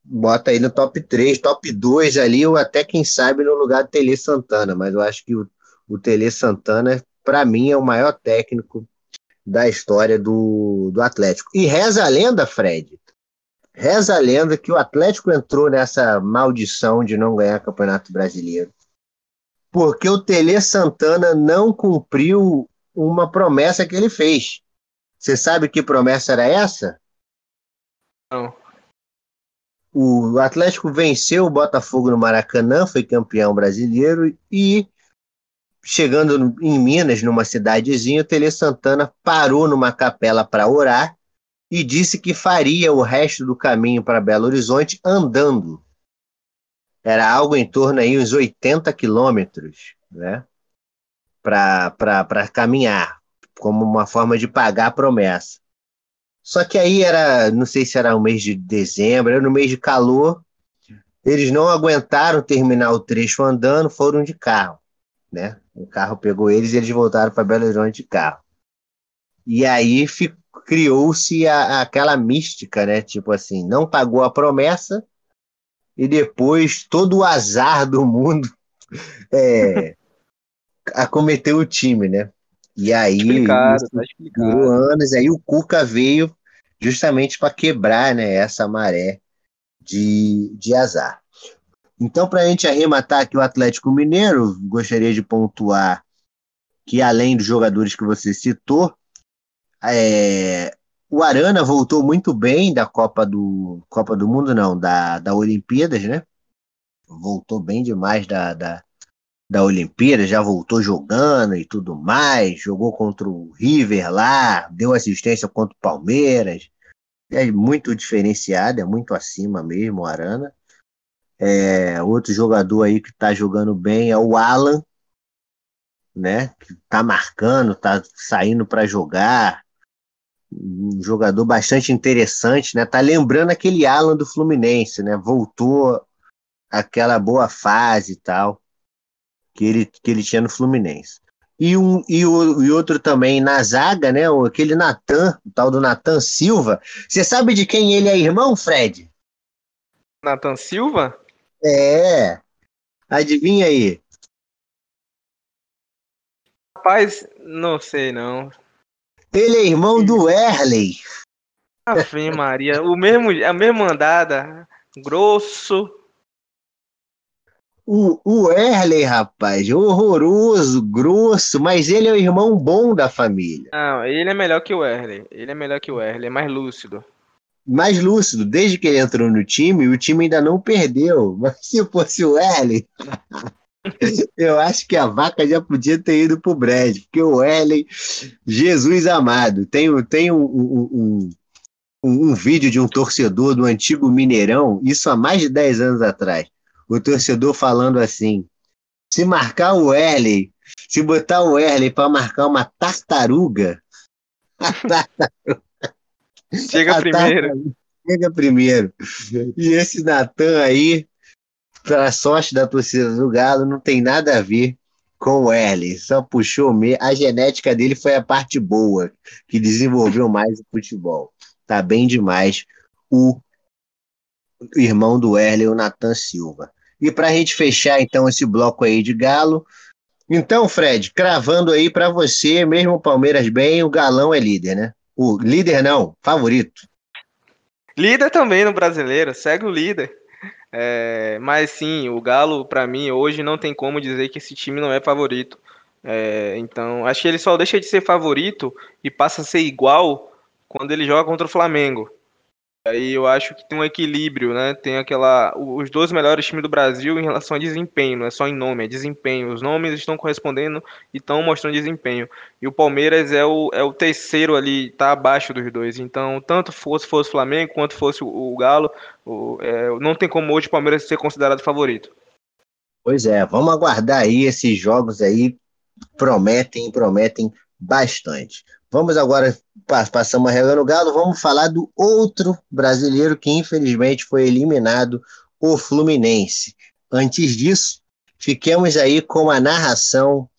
Bota aí no top 3, top 2 ali, ou até quem sabe no lugar do Tele Santana, mas eu acho que o, o Tele Santana para mim, é o maior técnico da história do, do Atlético. E reza a lenda, Fred, reza a lenda que o Atlético entrou nessa maldição de não ganhar Campeonato Brasileiro. Porque o Tele Santana não cumpriu uma promessa que ele fez. Você sabe que promessa era essa? Não. O Atlético venceu o Botafogo no Maracanã, foi campeão brasileiro e chegando em Minas, numa cidadezinha, o Tele Santana parou numa capela para orar e disse que faria o resto do caminho para Belo Horizonte andando. Era algo em torno aí uns 80 quilômetros, né? Para caminhar, como uma forma de pagar a promessa. Só que aí era, não sei se era o mês de dezembro, era no mês de calor, eles não aguentaram terminar o trecho andando, foram de carro, né? O carro pegou eles e eles voltaram para Belo Horizonte de carro. E aí criou-se aquela mística, né? Tipo assim, não pagou a promessa e depois todo o azar do mundo [laughs] é, acometeu o time, né? E aí explicado, tá explicado. anos, aí o Cuca veio justamente para quebrar né, essa maré de, de azar. Então, para a gente arrematar aqui o Atlético Mineiro, gostaria de pontuar que, além dos jogadores que você citou, é, o Arana voltou muito bem da Copa do Copa do Mundo, não, da, da Olimpíadas, né? Voltou bem demais da, da, da Olimpíada, já voltou jogando e tudo mais, jogou contra o River lá, deu assistência contra o Palmeiras. É muito diferenciado, é muito acima mesmo o Arana. É, outro jogador aí que está jogando bem é o Alan, né? Que está marcando, está saindo para jogar. Um jogador bastante interessante, né? Tá lembrando aquele Alan do Fluminense, né? Voltou aquela boa fase e tal que ele, que ele tinha no Fluminense. E, um, e, o, e outro também na zaga, né? Aquele Natan, o tal do Natan Silva. Você sabe de quem ele é irmão, Fred? Natan Silva? É. Adivinha aí. Rapaz, não sei não. Ele é irmão do Erley. Ave Maria, o mesmo, a mesma andada, grosso. O, o Erley, rapaz, horroroso, grosso, mas ele é o irmão bom da família. Não, ele é melhor que o Erley. Ele é melhor que o Erley, é mais lúcido mais lúcido. Desde que ele entrou no time, o time ainda não perdeu. [laughs] Mas se fosse o Ellen, [laughs] eu acho que a vaca já podia ter ido pro Brad, porque o Ellen, Jesus amado, tem, tem um, um, um, um, vídeo de um torcedor do antigo Mineirão, isso há mais de 10 anos atrás. O torcedor falando assim: se marcar o Ellen, se botar o Ellen para marcar uma tartaruga, [laughs] a tartaruga Chega [laughs] primeiro. chega primeiro. E esse Natan aí, para sorte da torcida do Galo, não tem nada a ver com o Erlen. Só puxou me A genética dele foi a parte boa, que desenvolveu mais o futebol. Tá bem demais o irmão do Erlen, o Natan Silva. E para a gente fechar então esse bloco aí de Galo, então, Fred, cravando aí para você, mesmo o Palmeiras bem, o Galão é líder, né? O líder não, favorito. Líder também no brasileiro, segue o líder. É, mas sim, o Galo, para mim, hoje não tem como dizer que esse time não é favorito. É, então, acho que ele só deixa de ser favorito e passa a ser igual quando ele joga contra o Flamengo. Aí eu acho que tem um equilíbrio, né? Tem aquela. Os dois melhores times do Brasil em relação a desempenho, não é só em nome, é desempenho. Os nomes estão correspondendo e estão mostrando desempenho. E o Palmeiras é o, é o terceiro ali, tá abaixo dos dois. Então, tanto fosse, fosse o Flamengo quanto fosse o, o Galo, o, é, não tem como hoje o Palmeiras ser considerado favorito. Pois é, vamos aguardar aí esses jogos aí. Prometem, prometem bastante. Vamos agora, passamos a regra no galo, vamos falar do outro brasileiro que infelizmente foi eliminado, o Fluminense. Antes disso, fiquemos aí com a narração,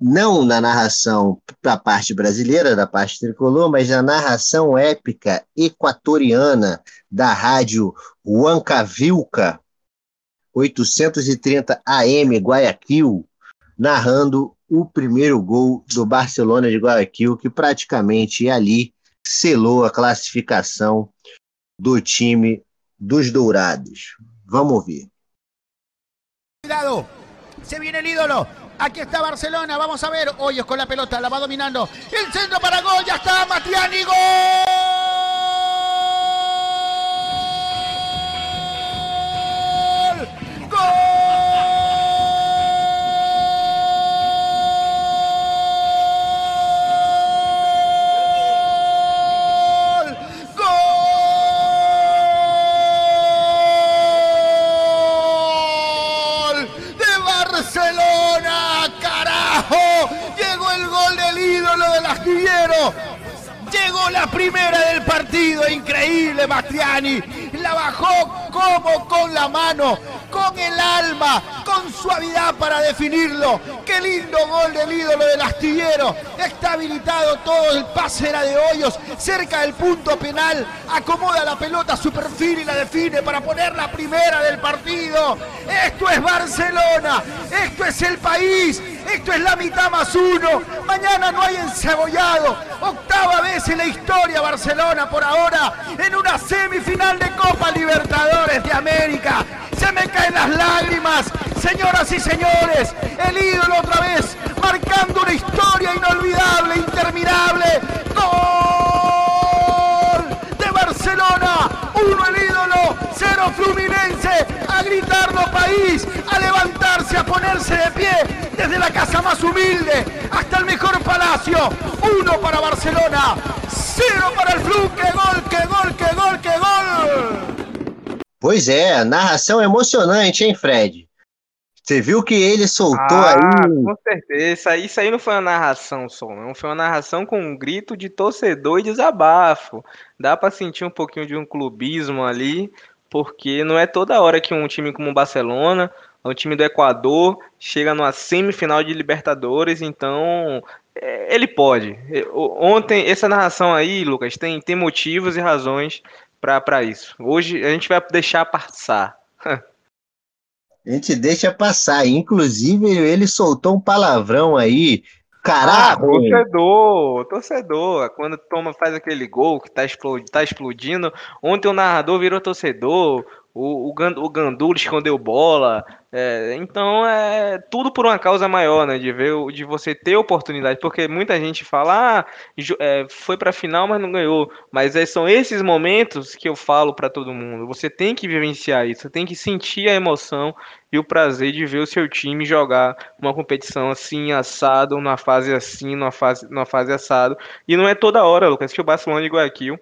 não na narração da parte brasileira, da parte tricolor, mas na narração épica equatoriana da rádio Huancavilca, 830 AM Guayaquil, narrando o primeiro gol do Barcelona de Guayaquil, que praticamente ali selou a classificação do time dos Dourados. Vamos ver. Cuidado, se viene el ídolo. Aquí está Barcelona, vamos a ver. Hoyos con la pelota, la va dominando. El centro para gol, ya está Matiani, gol. Gol. Increíble Bastiani. La bajó como con la mano, con el alma, con suavidad para definirlo. Qué lindo gol del ídolo del astillero. Está habilitado todo, el pase era de hoyos, cerca del punto penal. Acomoda la pelota a su perfil y la define para poner la primera del partido. Esto es Barcelona, esto es el país, esto es la mitad más uno. Mañana no hay encebollado. Octava vez en la historia Barcelona por ahora en una semifinal de Copa Libertadores de América. Se me caen las lágrimas, señoras y señores. El ídolo otra vez marcando una historia inolvidable, interminable. Gol de Barcelona. Uno el ídolo, cero Fluminense. A gritarlo país, a levantarse, a ponerse de pie. Desde la casa más humilde hasta el mejor palacio. Uno para Barcelona, cero para el Flu. ¡Qué gol, qué gol, qué gol, qué gol! Pois é, narração emocionante, hein, Fred? Você viu que ele soltou Ah, aí. com certeza. Isso aí, isso aí não foi uma narração só, não. Foi uma narração com um grito de torcedor e desabafo. Dá pra sentir um pouquinho de um clubismo ali, porque não é toda hora que um time como o Barcelona, um time do Equador, chega numa semifinal de Libertadores, então é, ele pode. É, Ontem, essa narração aí, Lucas, tem, tem motivos e razões pra pra isso. Hoje a gente vai deixar passar. A gente deixa passar. Inclusive, ele soltou um palavrão aí. Ah, Caraca! torcedor, torcedor. Quando toma, faz aquele gol que tá explodindo, tá explodindo. Ontem o narrador virou torcedor. O, o, Gan- o Gandula escondeu bola. É, então é tudo por uma causa maior, né? De ver, de você ter oportunidade. Porque muita gente fala, ah, é, foi pra final, mas não ganhou. Mas é, são esses momentos que eu falo pra todo mundo. Você tem que vivenciar isso, tem que sentir a emoção e o prazer de ver o seu time jogar uma competição assim, assado, numa fase assim, numa fase, numa fase assado. E não é toda hora, Lucas, que o Barcelona de Guayaquil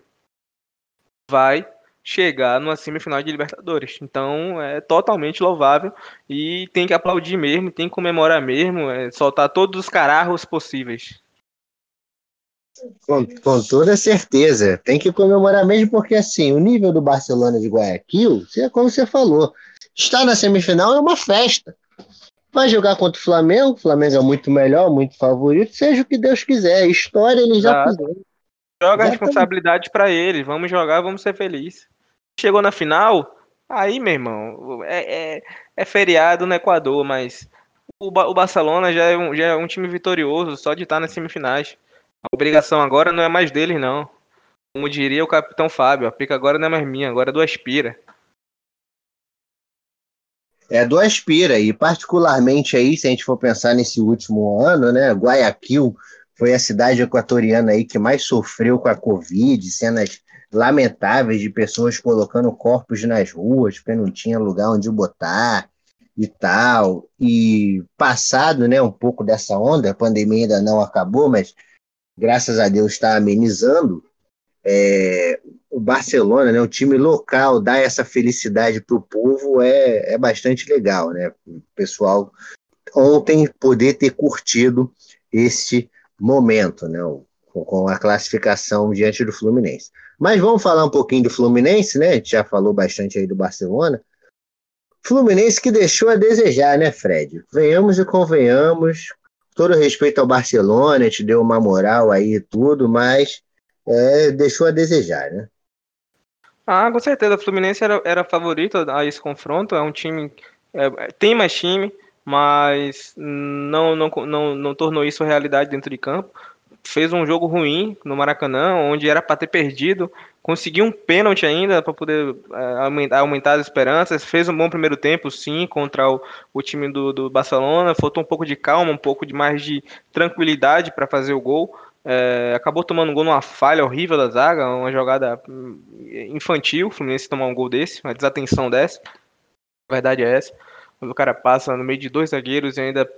vai chegar numa semifinal de Libertadores. Então é totalmente louvável e tem que aplaudir mesmo, tem que comemorar mesmo, é, soltar todos os cararros possíveis. Com, com toda certeza. Tem que comemorar mesmo, porque assim, o nível do Barcelona de Guayaquil, como você falou, está na semifinal é uma festa. Vai jogar contra o Flamengo, o Flamengo é muito melhor, muito favorito, seja o que Deus quiser. História eles já Exato. fizeram. Joga a responsabilidade pra eles, vamos jogar, vamos ser felizes. Chegou na final, aí, meu irmão, é, é, é feriado no Equador, mas o, Ba- o Barcelona já é, um, já é um time vitorioso só de estar nas semifinais. A obrigação agora não é mais deles, não. Como diria o capitão Fábio, a pica agora não é mais minha, agora é do Aspira. É do Aspira, e particularmente aí, se a gente for pensar nesse último ano, né, Guayaquil foi a cidade equatoriana aí que mais sofreu com a Covid, cenas lamentáveis de pessoas colocando corpos nas ruas porque não tinha lugar onde botar e tal. E passado, né, um pouco dessa onda, a pandemia ainda não acabou, mas graças a Deus está amenizando. É, o Barcelona, né, o time local, dar essa felicidade para o povo é, é bastante legal, né? O pessoal ontem poder ter curtido esse momento, né? Com a classificação diante do Fluminense. Mas vamos falar um pouquinho do Fluminense, né? A gente já falou bastante aí do Barcelona. Fluminense que deixou a desejar, né, Fred? Venhamos e convenhamos. Todo respeito ao Barcelona, te deu uma moral aí e tudo, mas é, deixou a desejar, né? Ah, com certeza. O Fluminense era, era favorito a esse confronto. É um time. É, tem mais time, mas não, não, não, não tornou isso realidade dentro de campo. Fez um jogo ruim no Maracanã, onde era para ter perdido. Conseguiu um pênalti ainda para poder é, aumentar, as esperanças. Fez um bom primeiro tempo, sim, contra o, o time do, do Barcelona. Faltou um pouco de calma, um pouco de mais de tranquilidade para fazer o gol. É, acabou tomando um gol numa falha horrível da zaga, uma jogada hum, infantil. O Fluminense tomar um gol desse, uma desatenção dessa. A verdade é essa. Quando o cara passa no meio de dois zagueiros e ainda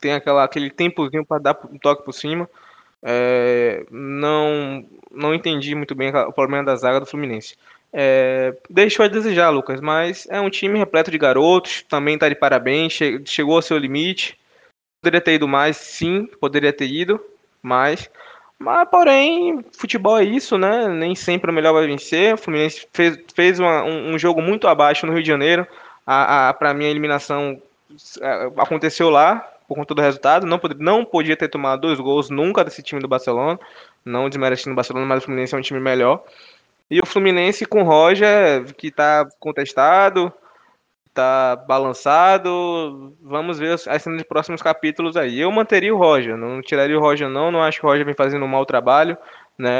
tem aquela, aquele tempozinho para dar um toque por cima. É, não, não entendi muito bem o problema da zaga do Fluminense. É, deixou a desejar, Lucas, mas é um time repleto de garotos, também está de parabéns, che chegou ao seu limite. Poderia ter ido mais, sim, poderia ter ido, mais. Mas, porém, futebol é isso, né? Nem sempre o melhor vai vencer. O Fluminense fez, fez uma, um, um, jogo muito abaixo no Rio de Janeiro. A, a, Para mim, a eliminação é, aconteceu lá, por conta do resultado. Não, podia, não podia ter tomado dois gols nunca desse time do Barcelona. Não desmerecendo o Barcelona, mas o Fluminense é um time melhor. E o Fluminense com o Roger, que está contestado, está balançado. Vamos ver as cenas de próximos capítulos aí. Eu manteria o Roger, não tiraria o Roger não, não acho que o Roger vem fazendo um mau trabalho, né?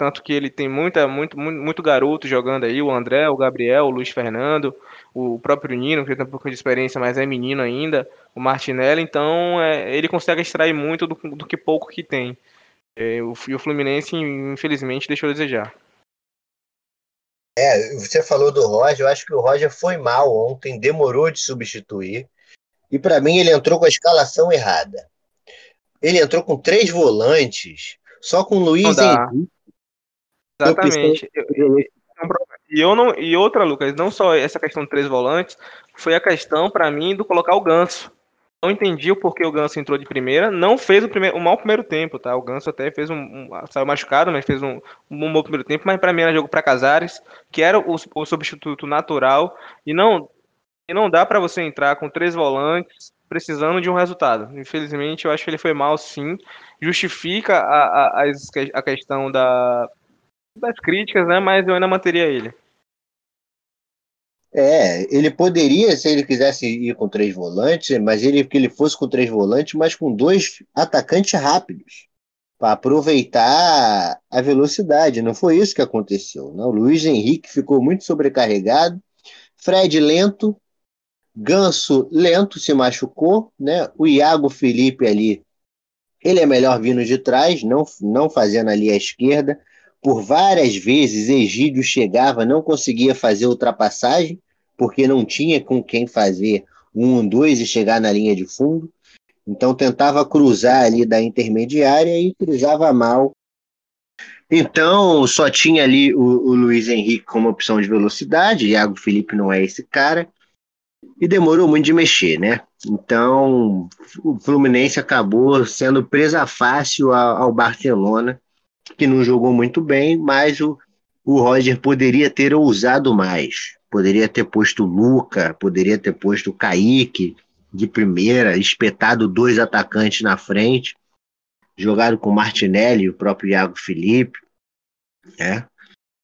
Tanto que ele tem muita, muito, muito, muito garoto jogando aí, o André, o Gabriel, o Luiz Fernando, o próprio Nino, que tem um pouco de experiência, mas é menino ainda, o Martinelli, então é, ele consegue extrair muito do, do que pouco que tem. É, o, e o Fluminense, infelizmente, deixou a desejar. É, você falou do Roger, eu acho que o Roger foi mal ontem, demorou de substituir. E para mim ele entrou com a escalação errada. Ele entrou com três volantes, só com o Luiz Henrique. Exatamente. E eu não e outra, Lucas, não só essa questão de três volantes, foi a questão para mim do colocar o Ganso não entendi o porquê o Ganso entrou de primeira. Não fez o, primeiro, o mau primeiro tempo, tá? O Ganso até fez um, um saiu machucado, mas fez um, um bom primeiro tempo. Mas para mim era jogo para Casares, que era o, o, substituto natural. E não, e não dá para você entrar com três volantes precisando de um resultado. Infelizmente, eu acho que ele foi mal, sim. Justifica a, a, a questão da, das críticas, né? Mas eu ainda manteria ele. É, ele poderia, se ele quisesse ir com três volantes, mas ele que ele fosse com três volantes, mas com dois atacantes rápidos, para aproveitar a velocidade. Não foi isso que aconteceu. Não? O Luiz Henrique ficou muito sobrecarregado, Fred lento, Ganso lento se machucou, né? O Iago Felipe ali, ele é melhor vindo de trás, não, não fazendo ali a esquerda. Por várias vezes, Egídio chegava, não conseguia fazer ultrapassagem, porque não tinha com quem fazer um, dois e chegar na linha de fundo. Então tentava cruzar ali da intermediária e cruzava mal. Então só tinha ali o, o Luiz Henrique como opção de velocidade, Iago Felipe não é esse cara, e demorou muito de mexer, né? Então o Fluminense acabou sendo presa fácil ao, ao Barcelona que não jogou muito bem, mas o, o Roger poderia ter ousado mais. Poderia ter posto o Luca, poderia ter posto o Kaique de primeira, espetado dois atacantes na frente, jogado com o Martinelli o próprio Iago Felipe. Né?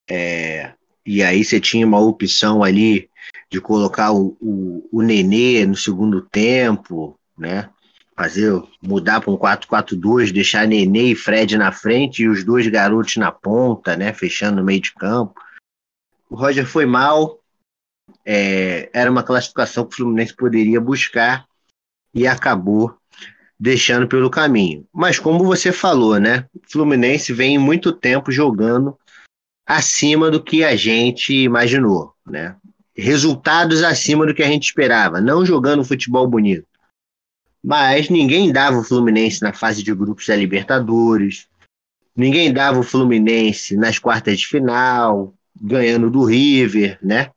É, e aí você tinha uma opção ali de colocar o, o, o Nenê no segundo tempo, né? Fazer mudar para um 4-4-2, deixar Nenê e Fred na frente e os dois garotos na ponta, né, fechando no meio de campo. O Roger foi mal, é, era uma classificação que o Fluminense poderia buscar e acabou deixando pelo caminho. Mas como você falou, né, o Fluminense vem muito tempo jogando acima do que a gente imaginou, né? Resultados acima do que a gente esperava, não jogando futebol bonito mas ninguém dava o Fluminense na fase de grupos da Libertadores, ninguém dava o Fluminense nas quartas de final, ganhando do River, né?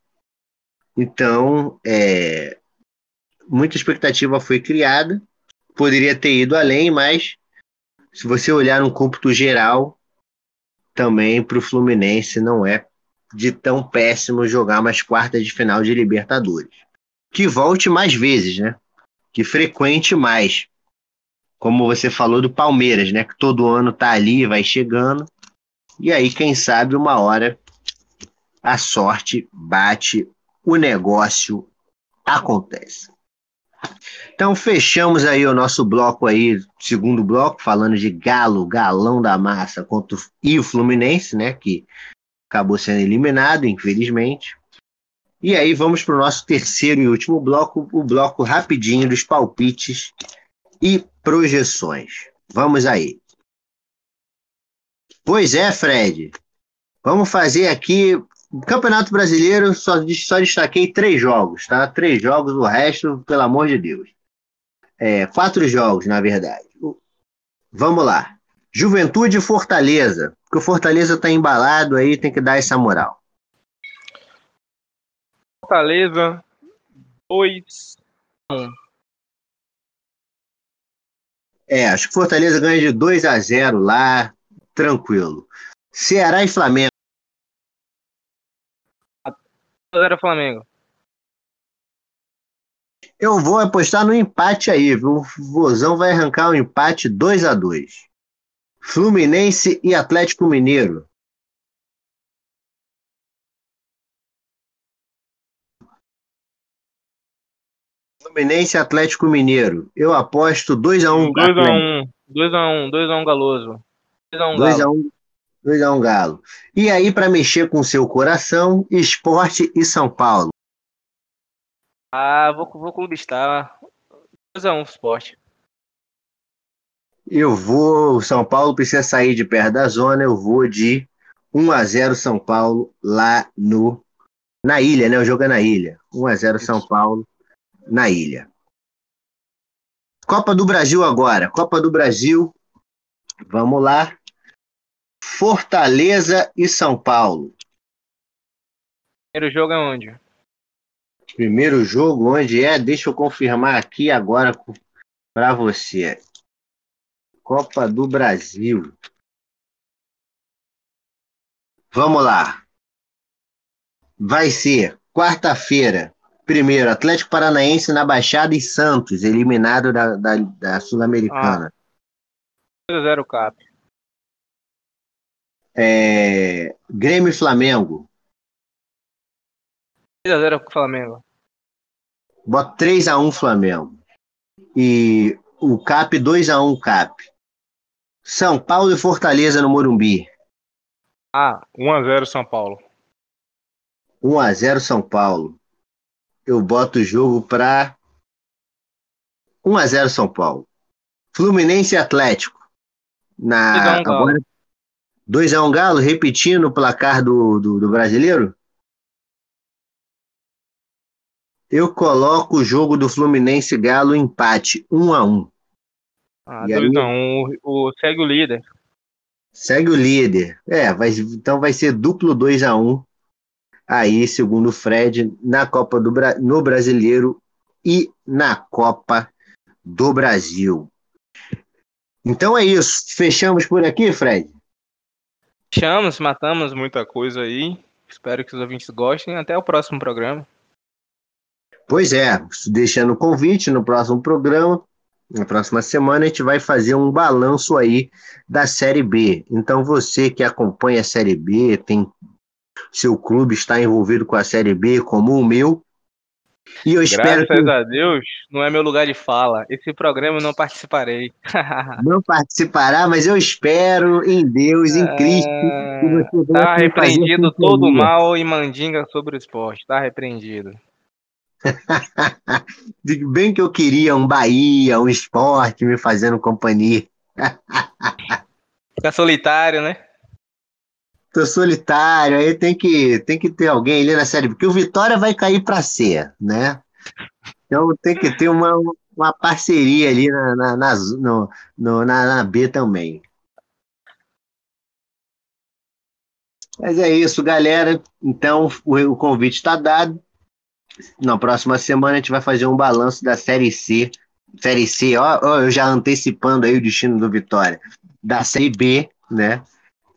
Então, é, muita expectativa foi criada, poderia ter ido além, mas se você olhar no cômputo geral, também para o Fluminense não é de tão péssimo jogar umas quartas de final de Libertadores. Que volte mais vezes, né? Que frequente mais. Como você falou do Palmeiras, né? Que todo ano tá ali, vai chegando. E aí, quem sabe, uma hora a sorte bate, o negócio acontece. Então fechamos aí o nosso bloco aí, segundo bloco, falando de Galo, galão da massa contra o, e o Fluminense, né, que acabou sendo eliminado, infelizmente. E aí vamos para o nosso terceiro e último bloco, o bloco rapidinho dos palpites e projeções. Vamos aí. Pois é, Fred. Vamos fazer aqui Campeonato Brasileiro, só, só destaquei três jogos, tá? Três jogos, o resto, pelo amor de Deus. É, quatro jogos, na verdade. Vamos lá. Juventude e Fortaleza. Porque o Fortaleza tá embalado aí, tem que dar essa moral. Fortaleza 2 1. É, acho que Fortaleza ganha de 2 a 0 lá, tranquilo. Ceará e Flamengo. 0 Flamengo. Eu vou apostar no empate aí, viu? O Vozão vai arrancar um empate 2 a 2 Fluminense e Atlético Mineiro. Fluminense Atlético Mineiro. Eu aposto 2x1. 2x1. 2x1. 2x1 Galoso. 2x1 2x1 Galo. E aí, para mexer com o seu coração, esporte e São Paulo. Ah, vou, vou clubistar. 2x1 esporte. Eu vou. O São Paulo precisa sair de perto da zona. Eu vou de 1x0 São Paulo lá no. Na ilha, né? O jogo é na ilha. 1x0 São Paulo na ilha. Copa do Brasil agora. Copa do Brasil. Vamos lá. Fortaleza e São Paulo. Primeiro jogo é onde? Primeiro jogo onde é? Deixa eu confirmar aqui agora para você. Copa do Brasil. Vamos lá. Vai ser quarta-feira. Primeiro, Atlético Paranaense na Baixada e Santos, eliminado da, da, da Sul-Americana. Ah, 0 Cap. É, Grêmio e Flamengo. 3x0 Flamengo. Bota 3x1 Flamengo. E o CAP 2x1 CAP. São Paulo e Fortaleza no Morumbi. Ah, 1x0 São Paulo. 1x0 São Paulo. Eu boto o jogo para 1x0 São Paulo. Fluminense Atlético. Na, agora, 2x1 um Galo, repetindo o placar do, do, do, brasileiro? Eu coloco o jogo do Fluminense Galo empate, 1 um a 1 um. Ah, 2x1, um, o, segue o líder. Segue o líder. É, vai, então vai ser duplo 2 a 1 aí, segundo o Fred, na Copa do no Brasileiro e na Copa do Brasil. Então é isso. Fechamos por aqui, Fred? Fechamos, matamos muita coisa aí. Espero que os ouvintes gostem. Até o próximo programa. Pois é, deixando o convite no próximo programa. Na próxima semana a gente vai fazer um balanço aí da Série B. Então você que acompanha a Série B, tem seu clube está envolvido com a Série B, como o meu, e eu espero Graças que... a Deus, não é meu lugar de fala. Esse programa eu não participarei. [laughs] não participará, mas eu espero em Deus, em Cristo, que você Tá repreendido todo o mal e mandinga sobre o esporte. Tá repreendido. [laughs] Bem que eu queria um Bahia, um esporte me fazendo companhia. Fica solitário, né? Tô solitário, aí tem que, tem que ter alguém ali na série, porque o Vitória vai cair para C, né? Então tem que ter uma, uma parceria ali na, na, na, no, no, na, na B também. Mas é isso, galera. Então o, o convite está dado. Na próxima semana a gente vai fazer um balanço da Série C. Série C, ó, ó, eu já antecipando aí o destino do Vitória. da Série B, né?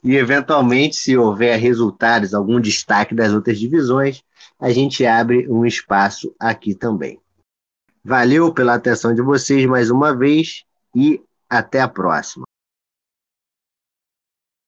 E eventualmente, se houver resultados, algum destaque das outras divisões, a gente abre um espaço aqui também. Valeu pela atenção de vocês mais uma vez e até a próxima.